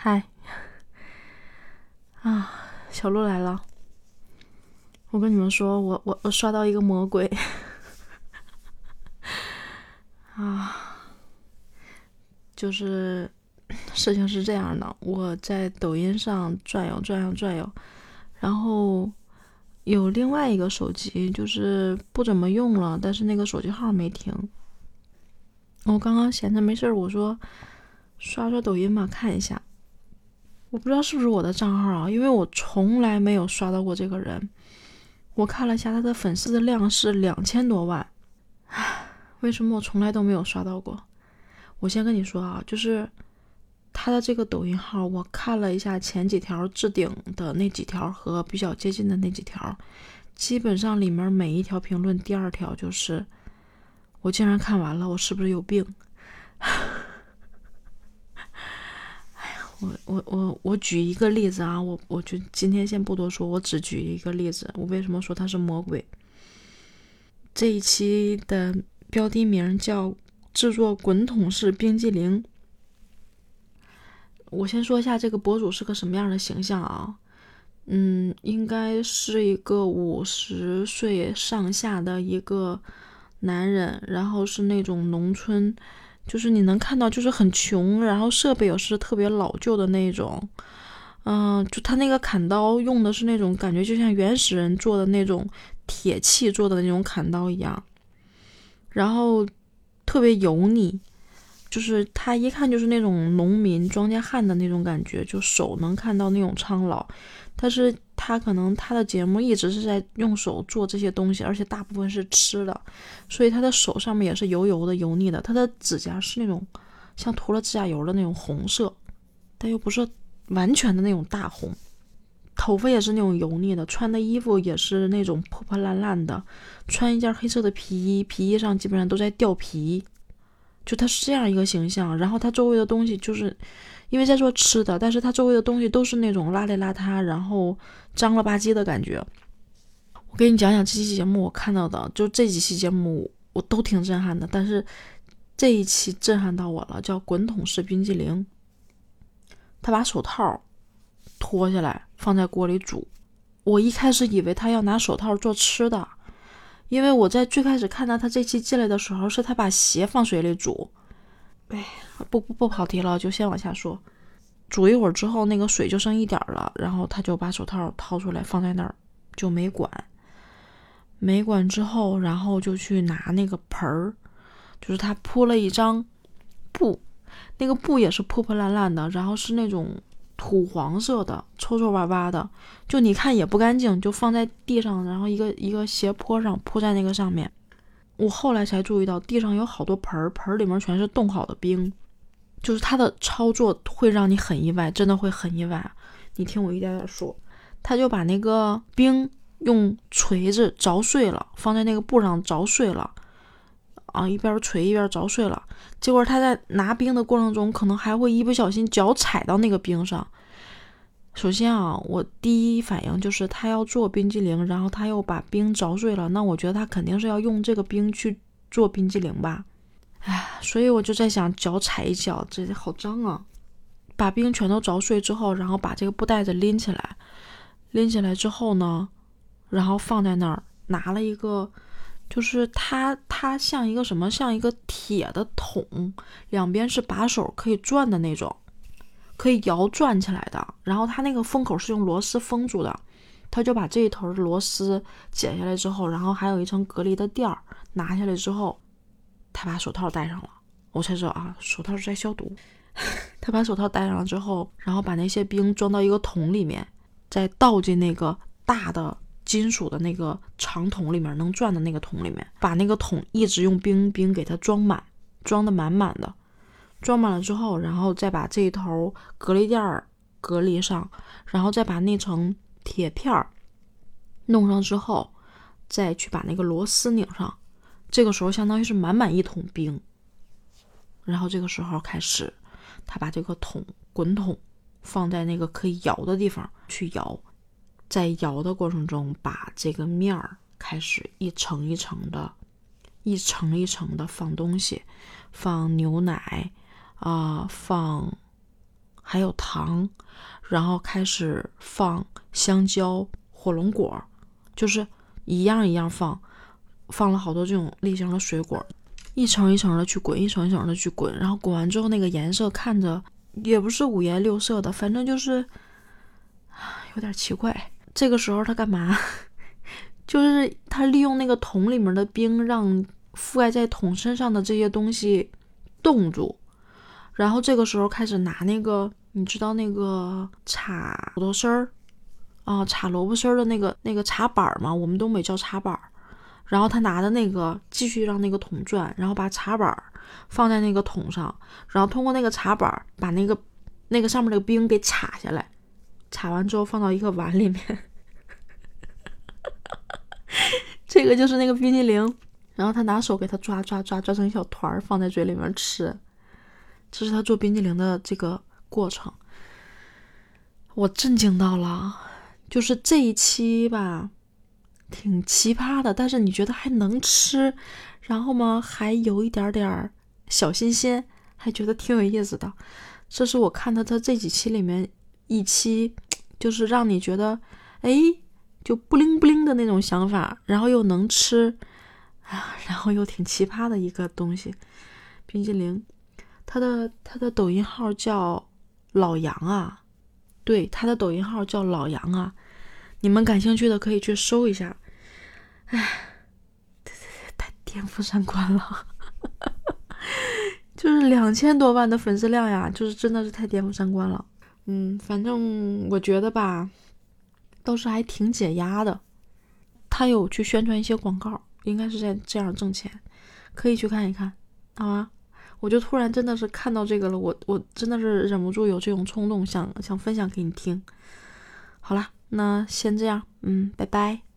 嗨，啊，小鹿来了。我跟你们说，我我我刷到一个魔鬼啊，就是事情是这样的，我在抖音上转悠转悠转悠，然后有另外一个手机，就是不怎么用了，但是那个手机号没停。我刚刚闲着没事儿，我说刷刷抖音吧，看一下。我不知道是不是我的账号啊，因为我从来没有刷到过这个人。我看了一下他的粉丝的量是两千多万，唉，为什么我从来都没有刷到过？我先跟你说啊，就是他的这个抖音号，我看了一下前几条置顶的那几条和比较接近的那几条，基本上里面每一条评论第二条就是我竟然看完了，我是不是有病？我我我我举一个例子啊，我我就今天先不多说，我只举一个例子。我为什么说他是魔鬼？这一期的标题名叫“制作滚筒式冰激凌”。我先说一下这个博主是个什么样的形象啊？嗯，应该是一个五十岁上下的一个男人，然后是那种农村。就是你能看到，就是很穷，然后设备也是特别老旧的那种，嗯，就他那个砍刀用的是那种感觉，就像原始人做的那种铁器做的那种砍刀一样，然后特别油腻，就是他一看就是那种农民庄稼汉的那种感觉，就手能看到那种苍老，但是。他可能他的节目一直是在用手做这些东西，而且大部分是吃的，所以他的手上面也是油油的、油腻的。他的指甲是那种像涂了指甲油的那种红色，但又不是完全的那种大红。头发也是那种油腻的，穿的衣服也是那种破破烂烂的，穿一件黑色的皮衣，皮衣上基本上都在掉皮，就他是这样一个形象。然后他周围的东西就是。因为在做吃的，但是他周围的东西都是那种邋里邋遢，然后脏了吧唧的感觉。我给你讲讲这期节目我看到的，就这几期节目我都挺震撼的，但是这一期震撼到我了，叫滚筒式冰激凌。他把手套脱下来放在锅里煮，我一开始以为他要拿手套做吃的，因为我在最开始看到他这期进来的时候，是他把鞋放水里煮。哎，不不不跑题了，就先往下说。煮一会儿之后，那个水就剩一点了，然后他就把手套掏出来放在那儿，就没管。没管之后，然后就去拿那个盆儿，就是他铺了一张布，那个布也是破破烂烂的，然后是那种土黄色的，臭臭巴巴的，就你看也不干净，就放在地上，然后一个一个斜坡上铺在那个上面。我后来才注意到，地上有好多盆儿，盆儿里面全是冻好的冰，就是他的操作会让你很意外，真的会很意外。你听我一点点说，他就把那个冰用锤子凿碎了，放在那个布上凿碎了，啊，一边锤一边凿碎了。结果他在拿冰的过程中，可能还会一不小心脚踩到那个冰上。首先啊，我第一反应就是他要做冰激凌，然后他又把冰凿碎了，那我觉得他肯定是要用这个冰去做冰激凌吧。哎，所以我就在想，脚踩一脚，这好脏啊！把冰全都凿碎之后，然后把这个布袋子拎起来，拎起来之后呢，然后放在那儿，拿了一个，就是它它像一个什么，像一个铁的桶，两边是把手可以转的那种。可以摇转起来的，然后它那个封口是用螺丝封住的，他就把这一头的螺丝解下来之后，然后还有一层隔离的垫儿拿下来之后，他把手套戴上了，我才知道啊，手套是在消毒。他把手套戴上了之后，然后把那些冰装到一个桶里面，再倒进那个大的金属的那个长桶里面，能转的那个桶里面，把那个桶一直用冰冰给它装满，装的满满的。装满了之后，然后再把这一头隔离垫儿隔离上，然后再把那层铁片儿弄上之后，再去把那个螺丝拧上。这个时候相当于是满满一桶冰。然后这个时候开始，他把这个桶滚筒放在那个可以摇的地方去摇，在摇的过程中，把这个面儿开始一层一层的、一层一层的放东西，放牛奶。啊，放还有糖，然后开始放香蕉、火龙果，就是一样一样放，放了好多这种类型的水果，一层一层的去滚，一层一层的去滚，然后滚完之后那个颜色看着也不是五颜六色的，反正就是有点奇怪。这个时候他干嘛？就是他利用那个桶里面的冰，让覆盖在桶身上的这些东西冻住，然后这个时候开始拿那个，你知道那个插土豆丝儿啊，插萝卜丝儿的那个那个插板吗？我们东北叫插板儿。然后他拿的那个继续让那个桶转，然后把插板儿放在那个桶上，然后通过那个插板儿把那个那个上面的冰给插下来，插完之后放到一个碗里面。这个就是那个冰激凌，然后他拿手给他抓抓抓抓成一小团儿，放在嘴里面吃。这是他做冰激凌的这个过程，我震惊到了。就是这一期吧，挺奇葩的，但是你觉得还能吃，然后嘛还有一点点儿小新鲜，还觉得挺有意思的。这是我看到他这几期里面一期，就是让你觉得，哎。就不灵不灵的那种想法，然后又能吃，啊，然后又挺奇葩的一个东西，冰激凌。他的他的抖音号叫老杨啊，对，他的抖音号叫老杨啊，你们感兴趣的可以去搜一下。哎，太颠覆三观了，就是两千多万的粉丝量呀，就是真的是太颠覆三观了。嗯，反正我觉得吧。倒是还挺解压的，他有去宣传一些广告，应该是在这样挣钱，可以去看一看，好吗？我就突然真的是看到这个了，我我真的是忍不住有这种冲动，想想分享给你听。好了，那先这样，嗯，拜拜。